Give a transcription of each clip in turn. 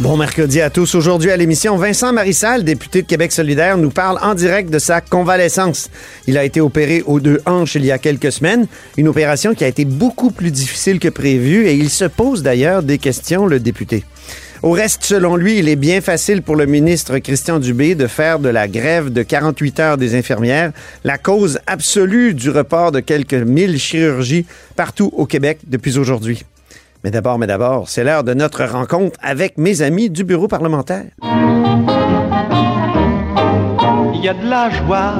Bon mercredi à tous. Aujourd'hui à l'émission, Vincent Marissal, député de Québec solidaire, nous parle en direct de sa convalescence. Il a été opéré aux deux hanches il y a quelques semaines, une opération qui a été beaucoup plus difficile que prévu et il se pose d'ailleurs des questions, le député. Au reste, selon lui, il est bien facile pour le ministre Christian Dubé de faire de la grève de 48 heures des infirmières la cause absolue du report de quelques mille chirurgies partout au Québec depuis aujourd'hui. Mais d'abord, mais d'abord, c'est l'heure de notre rencontre avec mes amis du bureau parlementaire. Il y a de la joie.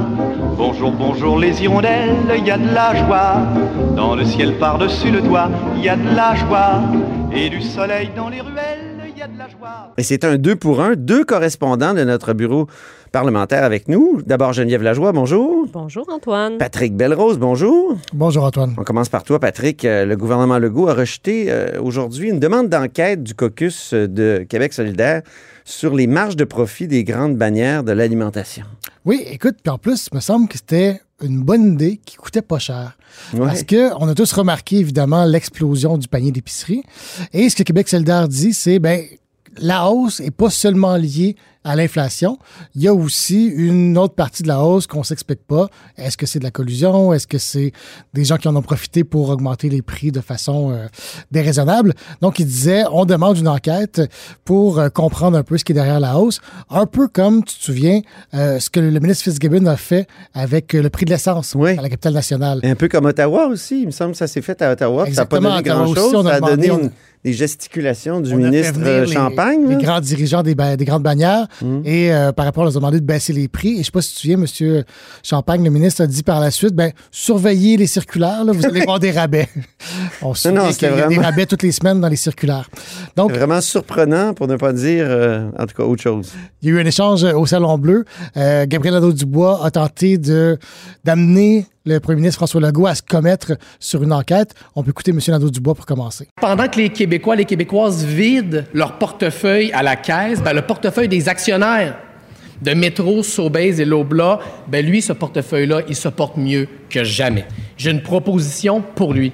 Bonjour, bonjour les hirondelles, il y a de la joie. Dans le ciel par-dessus le toit, il y a de la joie. Et du soleil dans les ruelles, il y a de la joie. Et c'est un deux pour un, deux correspondants de notre bureau parlementaire avec nous. D'abord, Geneviève Lajoie, bonjour. Bonjour Antoine. Patrick Belrose, bonjour. Bonjour Antoine. On commence par toi, Patrick. Euh, Le gouvernement Legault a rejeté euh, aujourd'hui une demande d'enquête du caucus euh, de Québec solidaire sur les marges de profit des grandes bannières de l'alimentation. Oui, écoute, puis en plus, il me semble que c'était une bonne idée qui coûtait pas cher. Ouais. Parce qu'on a tous remarqué, évidemment, l'explosion du panier d'épicerie. Et ce que Québec solidaire dit, c'est, ben la hausse n'est pas seulement liée à l'inflation. Il y a aussi une autre partie de la hausse qu'on ne s'explique pas. Est-ce que c'est de la collusion? Est-ce que c'est des gens qui en ont profité pour augmenter les prix de façon euh, déraisonnable? Donc, il disait, on demande une enquête pour euh, comprendre un peu ce qui est derrière la hausse. Un peu comme, tu te souviens, euh, ce que le ministre Fitzgibbon a fait avec le prix de l'essence Oui. à la capitale nationale. Un peu comme Ottawa aussi. Il me semble que ça s'est fait à Ottawa. puis Ça n'a pas Exactement, donné grand-chose. Ça a donné une- des gesticulations du On ministre les- Champagne. Les, là. grands dirigeants des, ba- des grandes bannières. Mm. Et euh, par rapport, on leur a demandé de baisser les prix. Et je ne sais pas si tu te souviens, M. Champagne, le ministre, a dit par la suite, ben, surveillez les circulaires, là, vous allez voir des rabais. On se souvient qu'il y a des rabais toutes les semaines dans les circulaires. Donc, vraiment surprenant, pour ne pas dire, euh, en tout cas, autre chose. il y a eu un échange au Salon Bleu. Euh, Gabriel Nadeau-Dubois a tenté d'amener le premier ministre François Legault à se commettre sur une enquête. On peut écouter M. Nadeau-Dubois pour commencer. Pendant que les Québécois, les Québécoises vident leur portefeuille à la caisse, ben, le portefeuille des actionnaires de Métro, Sobeys et Lobla, ben, lui, ce portefeuille-là, il se porte mieux que jamais. J'ai une proposition pour lui.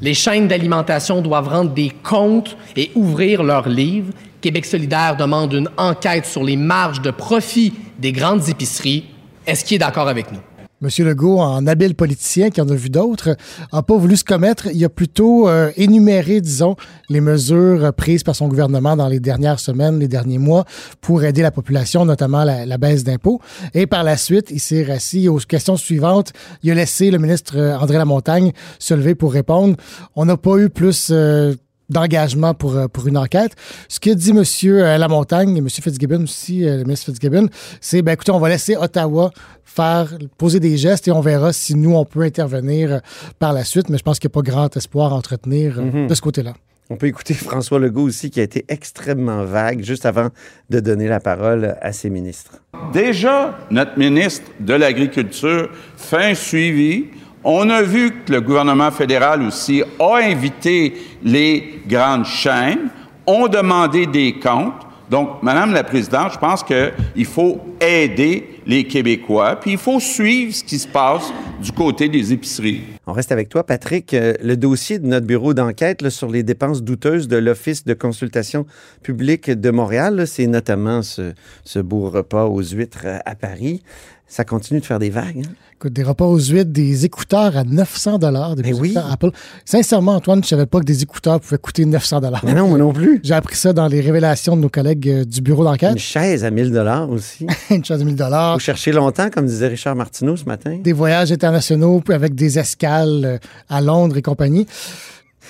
Les chaînes d'alimentation doivent rendre des comptes et ouvrir leurs livres. Québec solidaire demande une enquête sur les marges de profit des grandes épiceries. Est-ce qu'il est d'accord avec nous? M. Legault, en habile politicien qui en a vu d'autres, n'a pas voulu se commettre. Il a plutôt euh, énuméré, disons, les mesures prises par son gouvernement dans les dernières semaines, les derniers mois, pour aider la population, notamment la, la baisse d'impôts. Et par la suite, il s'est rassis aux questions suivantes. Il a laissé le ministre euh, André Lamontagne se lever pour répondre. On n'a pas eu plus... euh, d'engagement pour, euh, pour une enquête. Ce que dit M. Lamontagne et M. Fitzgibbon aussi, euh, le ministre Fitzgibbon, c'est, ben, écoutez, on va laisser Ottawa faire, poser des gestes et on verra si nous, on peut intervenir euh, par la suite. Mais je pense qu'il n'y a pas grand espoir à entretenir euh, de ce côté-là. On peut écouter François Legault aussi, qui a été extrêmement vague juste avant de donner la parole à ses ministres. Déjà, notre ministre de l'Agriculture fait un suivi. On a vu que le gouvernement fédéral aussi a invité les grandes chaînes, ont demandé des comptes. Donc, Madame la Présidente, je pense qu'il faut aider les Québécois, puis il faut suivre ce qui se passe du côté des épiceries. On reste avec toi, Patrick. Euh, le dossier de notre bureau d'enquête sur les dépenses douteuses de l'Office de consultation publique de Montréal, c'est notamment ce, ce beau repas aux huîtres euh, à Paris. Ça continue de faire des vagues. hein? Écoute, des repas aux huîtres, des écouteurs à 900 dollars, Mais oui. Apple. Sincèrement, Antoine, je savais pas que des écouteurs pouvaient coûter 900 dollars. Mais non, moi non plus. J'ai appris ça dans les révélations de nos collègues euh, du bureau d'enquête. Une chaise à 1000 dollars aussi. Une chose de 1000 dollars. Faut chercher longtemps, comme disait Richard Martineau ce matin. Des voyages internationaux puis avec des escales euh, à Londres et compagnie.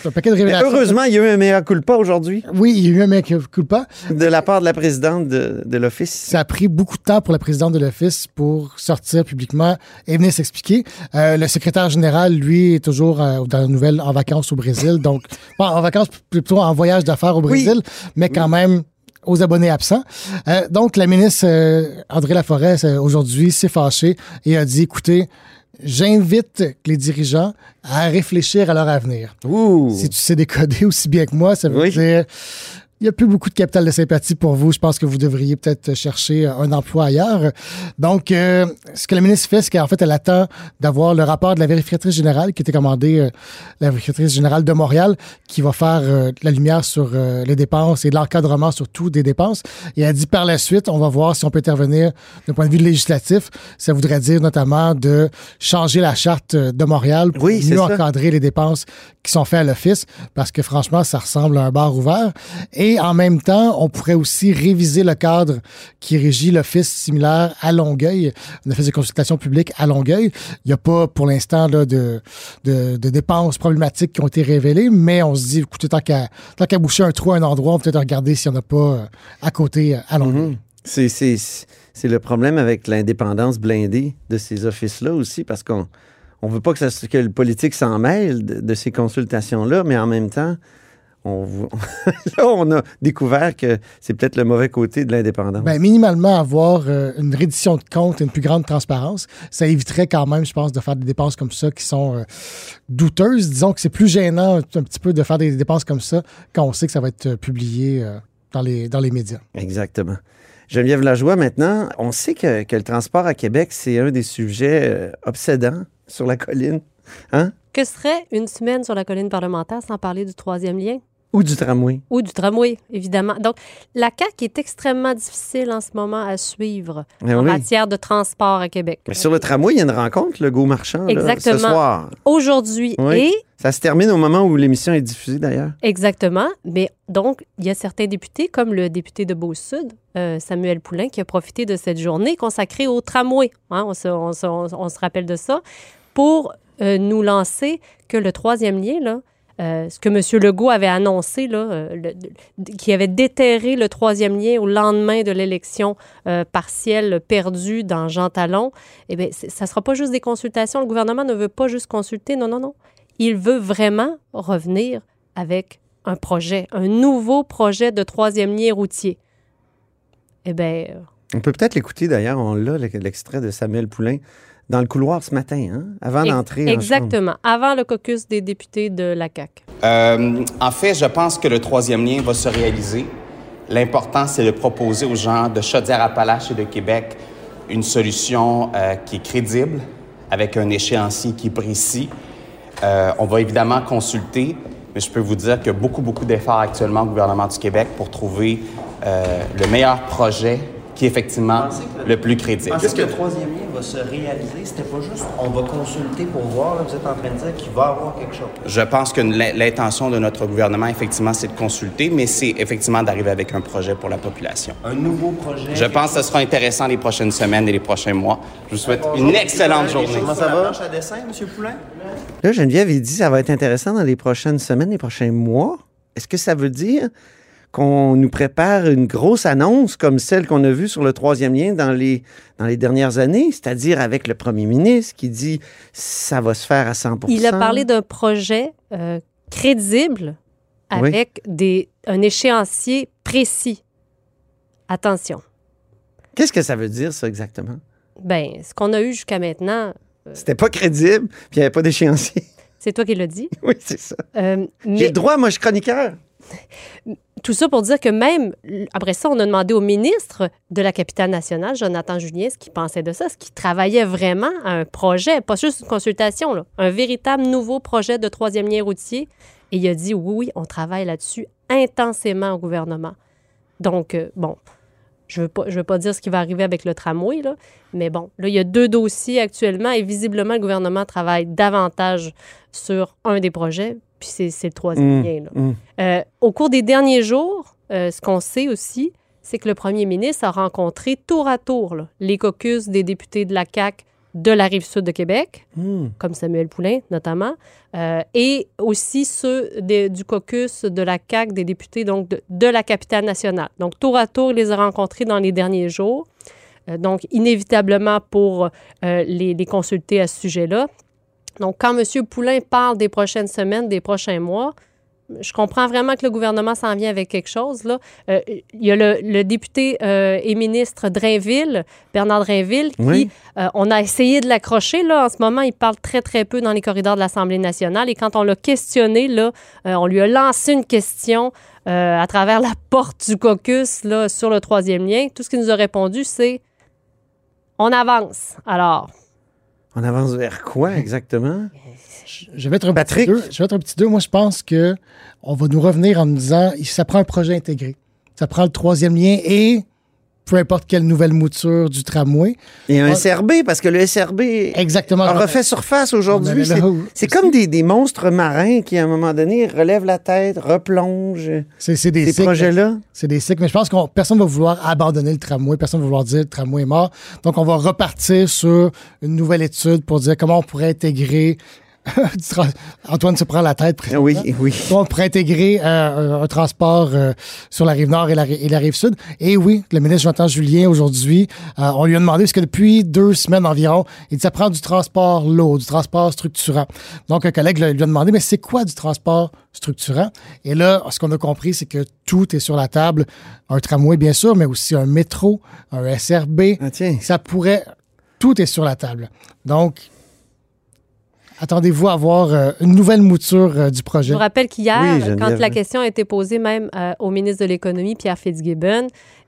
Un paquet de Mais révélations. heureusement, il y a eu un mea culpa aujourd'hui Oui, il y a eu un mec culpa. de la part de la présidente de, de l'Office. Ça a pris beaucoup de temps pour la présidente de l'Office pour sortir publiquement et venir s'expliquer. Euh, le secrétaire général, lui, est toujours euh, dans la nouvelle en vacances au Brésil. Donc, en vacances, plutôt en voyage d'affaires au Brésil, mais quand même aux abonnés absents. Euh, donc, la ministre André Laforêt, aujourd'hui, s'est fâchée et a dit, écoutez, j'invite les dirigeants à réfléchir à leur avenir. Ouh. Si tu sais décoder aussi bien que moi, ça veut Oui. dire il n'y a plus beaucoup de capital de sympathie pour vous. Je pense que vous devriez peut-être chercher un emploi ailleurs. Donc, euh, ce que la ministre fait, c'est qu'en fait, elle attend d'avoir le rapport de la vérificatrice générale qui était commandée, euh, la vérificatrice générale de Montréal, qui va faire euh, la lumière sur euh, les dépenses et l'encadrement surtout des dépenses. Et elle dit par la suite, on va voir si on peut intervenir d'un point de vue législatif. Ça voudrait dire notamment de changer la charte de Montréal pour Oui, mieux encadrer les dépenses qui sont faites à l'office parce que franchement, ça ressemble à un bar ouvert. Et en même temps, on pourrait aussi réviser le cadre qui régit l'office similaire à Longueuil, un office de consultation publique à Longueuil. Il n'y a pas pour l'instant de, dépenses problématiques qui ont été révélées, mais on se dit, écoutez, tant qu'à boucher un trou à un endroit, on peut peut-être regarder s'il n'y en a pas euh, à côté euh, à Longueuil. Mhm. C'est, le problème avec l'indépendance blindée de ces offices-là aussi, parce qu'on on veut pas que, ça, le politique s'en mêle de ces consultations-là, mais en même temps, on, vou- là, on a découvert que c'est peut-être le mauvais côté de l'indépendance. Ben, minimalement, avoir euh, une reddition de compte et une plus grande transparence, ça éviterait quand même, je pense, de faire des dépenses comme ça qui sont euh, douteuses. Disons que c'est plus gênant un petit peu de faire des dépenses comme ça quand on sait que ça va être euh, publié euh, dans, les, dans les médias. Exactement. Geneviève Lajoie, maintenant, on sait que, que le transport à Québec, c'est un des sujets euh, obsédants sur la colline. Hein? Que serait une semaine sur la colline parlementaire sans parler du troisième lien? Ou du tramway. Ou du tramway, évidemment. Donc, la CAQ est extrêmement difficile en ce moment à suivre en oui. matière de transport à Québec. Mais sur le tramway, il y a une rencontre, le Go Marchand, là, Exactement. ce soir. Aujourd'hui. Oui. Et Ça se termine au moment où l'émission est diffusée, d'ailleurs. Exactement. Mais donc, il y a certains députés, comme le député de Beau-Sud, euh, Samuel Poulain, qui a profité de cette journée consacrée au tramway. Hein, on, se, on se- on- on se rappelle de ça. Pour euh, nous lancer que le troisième lien, là, euh, ce que M. Legault avait annoncé, euh, qui avait déterré le troisième lien au lendemain de l'élection euh, partielle perdue dans Jean Talon, eh bien, ça ne sera pas juste des consultations. Le gouvernement ne veut pas juste consulter. Non, non, non. Il veut vraiment revenir avec un projet, un nouveau projet de troisième lien routier. Eh bien, On peut peut-être l'écouter, d'ailleurs. On l'a, le- l'extrait de Samuel Poulain, dans le couloir ce matin, hein, avant d'entrer en exactement, avant le caucus des députés de la CAQ. Euh, en fait, je pense que le troisième lien va se réaliser. L'important, c'est de proposer aux gens de Chaudière-Appalaches et de Québec une solution euh, qui est crédible, avec un échéancier qui est précis. Euh, on va évidemment consulter, mais je peux vous dire qu'il y a beaucoup, beaucoup d'efforts actuellement au gouvernement du Québec pour trouver euh, le meilleur projet qui est effectivement le plus crédible. Est-ce que le troisième lien va se réaliser? C'était pas juste on va consulter pour voir, là, vous êtes en train de dire qu'il va y avoir quelque chose. Je pense que l'in- l'intention de notre gouvernement, effectivement, c'est de consulter, mais c'est effectivement d'arriver avec un projet pour la population. Un nouveau projet. Je pense que ce sera intéressant les prochaines semaines et les prochains mois. Je vous souhaite une excellente journée. Comment ça va? à dessin, M. Poulain? Là, Geneviève, il dit que ça va être intéressant dans les prochaines semaines, les prochains mois. Est-ce que ça veut dire qu'on nous prépare une grosse annonce comme celle qu'on a vue sur le troisième lien dans les, dans les dernières années, c'est-à-dire avec le premier ministre qui dit ça va se faire à 100% Il a parlé d'un projet euh, crédible Oui. avec des, un échéancier précis. Attention. Qu'est-ce que ça veut dire, ça, exactement? Ben, ce qu'on a eu jusqu'à maintenant, C'était pas crédible, puis il n'y avait pas d'échéancier. c'est toi qui l'as dit. oui, c'est ça. Euh, J'ai le droit, moi, je suis chroniqueur. Tout ça pour dire que même, après ça, on a demandé au ministre de la capitale nationale, Jonathan Julien, ce qu'il pensait de ça, ce qu'il travaillait vraiment à un projet, pas juste une consultation, un véritable nouveau projet de troisième lien routier. Et il a dit oui, oui, on travaille là-dessus intensément au gouvernement. Donc, euh, bon, Je ne veux, pas- dire ce qui va arriver avec le tramway, mais bon, là, il y a deux dossiers actuellement et visiblement, le gouvernement travaille davantage sur un des projets, puis c'est le troisième Mm, lien. là. mm. Euh, au cours des derniers jours, euh, ce qu'on sait aussi, c'est que le premier ministre a rencontré tour à tour là, les caucus des députés de la CAQ de la rive sud de Québec, Hmm. comme Samuel Poulain notamment, euh, et aussi ceux du caucus de la CAQ des députés donc de, de la capitale nationale. Donc tour à tour, il les a rencontrés dans les derniers jours. Donc inévitablement pour les, les consulter à ce sujet-là. Donc quand M. Poulain parle des prochaines semaines, des prochains mois, je comprends vraiment que le gouvernement s'en vient avec quelque chose. Là. Euh, il y a le, le député euh, et ministre Drainville, Bernard Drainville, qui, Oui. euh, on a essayé de l'accrocher. Là. En ce moment, il parle très, très peu dans les corridors de l'Assemblée nationale. Et quand on l'a questionné, là, on lui a lancé une question à travers la porte du caucus là, sur le troisième lien. Tout ce qu'il nous a répondu, c'est on avance. Alors, On avance vers quoi exactement? Je vais être un Patrick? petit deux. Je vais être un petit deux. Moi, je pense que on va nous revenir en nous disant ça prend un projet intégré. Ça prend le troisième lien et peu importe quelle nouvelle mouture du tramway. Et un On- SRB, parce que le SRB Exactement. a refait surface aujourd'hui. C'est comme des, des monstres marins qui, à un moment donné, relèvent la tête, replongent. C'est des Ces projets-là? C'est des cycles, mais je pense que personne va vouloir abandonner le tramway, personne va vouloir dire le tramway est mort. Donc, on va repartir sur une nouvelle étude pour dire comment on pourrait intégrer. Antoine se prend la tête. Oui, oui. On pourrait intégrer euh, un, transport euh, sur la rive nord et la, ri- et la rive sud. Et oui, le ministre Jonathan Julien, aujourd'hui, euh, on lui a demandé, parce que depuis deux semaines environ, il dit ça prend du transport lourd, du transport structurant. Donc, un collègue lui a lui a demandé, mais c'est quoi du transport structurant? Et là, ce qu'on a compris, c'est que tout est sur la table. Un tramway, bien sûr, mais aussi un métro, un SRB. Ah, tiens. Ça pourrait... Tout est sur la table. Donc, attendez-vous à avoir euh, une nouvelle mouture euh, du Je projet. vous rappelle qu'hier, Oui, quand la oui. question a été posée même euh, au ministre de l'Économie, Pierre Fitzgibbon,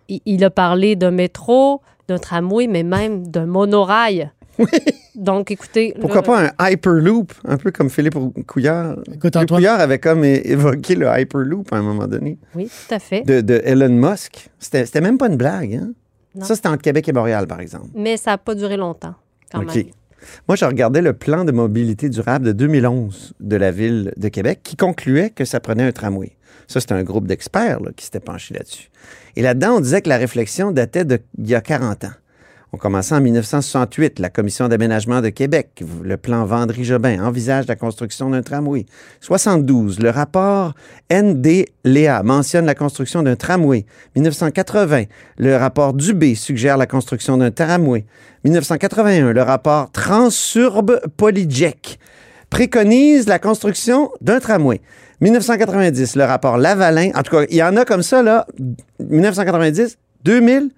il, il a parlé d'un métro, d'un tramway, mais même d'un monorail. Donc, écoutez. Pourquoi pas un Hyperloop, un peu comme Philippe Couillard? Écoute, Philippe Antoine- Couillard avait comme évoqué le Hyperloop à un moment donné, Oui, tout à fait. de, de Elon Musk. C'était même pas une blague, hein? Ça, c'était entre Québec et Montréal, par exemple. Mais ça n'a pas duré longtemps, quand même. Moi, je regardais le plan de mobilité durable de 2011 de la ville de Québec qui concluait que ça prenait un tramway. Ça, c'était un groupe d'experts qui s'était penché là-dessus. Et là-dedans, on disait que la réflexion datait d'il y a 40 ans. On en 1968. La Commission d'aménagement de Québec, le plan Vendry-Jobin, envisage la construction d'un tramway. 72. Le rapport ND-Léa mentionne la construction d'un tramway. 1980. Le rapport Dubé suggère la construction d'un tramway. 1981. Le rapport Transurbe Polyjec préconise la construction d'un tramway. 1990, le rapport Lavalin, en tout cas, il y en a comme ça, là, 1990, 2000,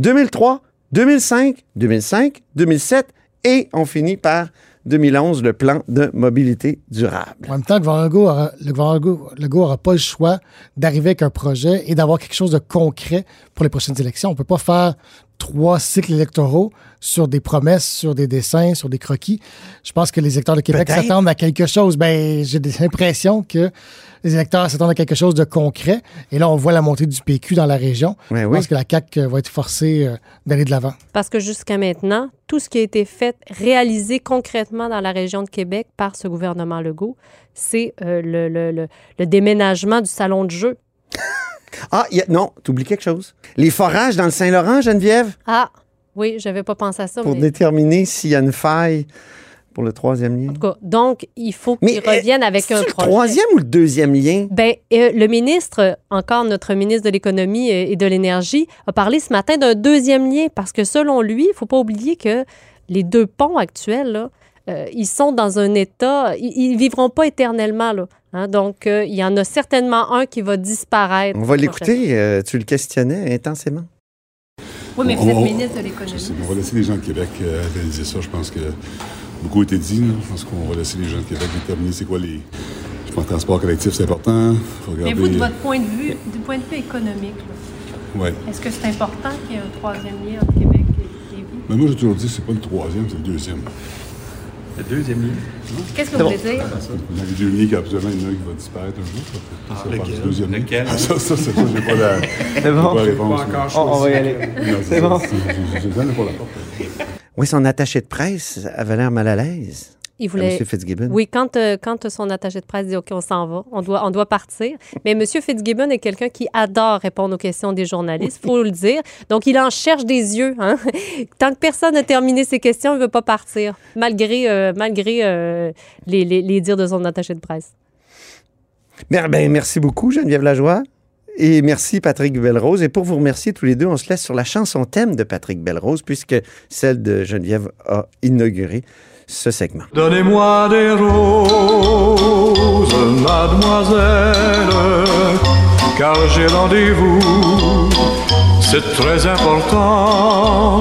2003, 2005, 2005, 2007, et on finit par 2011, le plan de mobilité durable. En même temps, le gouvernement Legault n'aura pas le choix d'arriver avec un projet et d'avoir quelque chose de concret pour les prochaines élections. On ne peut pas faire trois cycles électoraux sur des promesses, sur des dessins, sur des croquis. Je pense que les électeurs de Québec s'attendent à quelque chose. Ben, j'ai des impressions que les électeurs s'attendent à quelque chose de concret. Et là, on voit la montée du PQ dans la région. Ouais, Je oui. pense que la CAQ va être forcée euh, d'aller de l'avant. Parce que jusqu'à maintenant, tout ce qui a été fait, réalisé concrètement dans la région de Québec par ce gouvernement Legault, c'est euh, le, le- le- le déménagement du salon de jeu. Ah, y a- non, t'oublies quelque chose. Les forages dans le Saint-Laurent, Geneviève, Ah, oui, j'avais pas pensé à ça. pour mais... déterminer s'il y a une faille pour le troisième lien? En tout cas, donc, il faut Mais, qu'ils reviennent avec C'est un le projet. troisième ou le deuxième lien? Ben, euh, le ministre, encore notre ministre de l'Économie et et de l'Énergie, a parlé ce matin d'un deuxième lien parce que selon lui, il faut pas oublier que les deux ponts actuels, là, euh, ils sont dans un état, ils, ils vivront pas éternellement. Là, hein. donc, euh, il y en a certainement un qui va disparaître. On va l'écouter. euh, tu le questionnais intensément. Oui, mais vous êtes ministre de l'économie. on va laisser les gens de Québec euh, réaliser ça. Je pense que beaucoup a été dit. là. Je pense qu'on va laisser les gens de Québec déterminer c'est quoi les. Je pense que le transport collectif, c'est important. Faut Mais regarder. vous, de votre point de vue, du point de vue économique, Ouais. est-ce que c'est important qu'il y ait un troisième lien entre Québec et Lévis? Mais moi, j'ai toujours dit que c'est pas le troisième, c'est le deuxième. Le deuxième lien. Qu'est-ce que vous bon. voulez dire? On a les deux liens qui absolument il y en a un qui va disparaître un jour. Ça, ça, ça, lequel? du deuxième. Lequel? Ah, ça, ça, c'est ça, j'ai pas la, C'est bon. pas la réponse. Pas encore mais- choisi. On- on va y aller. Non, C'est bon. Je je donne pour la porte. Oui, son attaché de presse avait l'air mal à l'aise. Il voulait. M. Fitzgibbon. Oui, quand, euh, quand son attaché de presse dit OK, on s'en va, on doit, on doit partir. Mais M. Fitzgibbon est quelqu'un qui adore répondre aux questions des journalistes, il faut le dire. Donc, il en cherche des yeux. hein. Tant que personne n'a terminé ses questions, il ne veut pas partir, malgré, euh, malgré euh, les, les- les dires de son attaché de presse. Ben, merci beaucoup, Geneviève Lajoie. Et merci, Patrick Belrose. Et pour vous remercier tous les deux, on se laisse sur la chanson thème de Patrick Belrose, puisque celle de Geneviève a inauguré ce segment. Donnez-moi des roses, mademoiselle, car j'ai rendez-vous, c'est très important.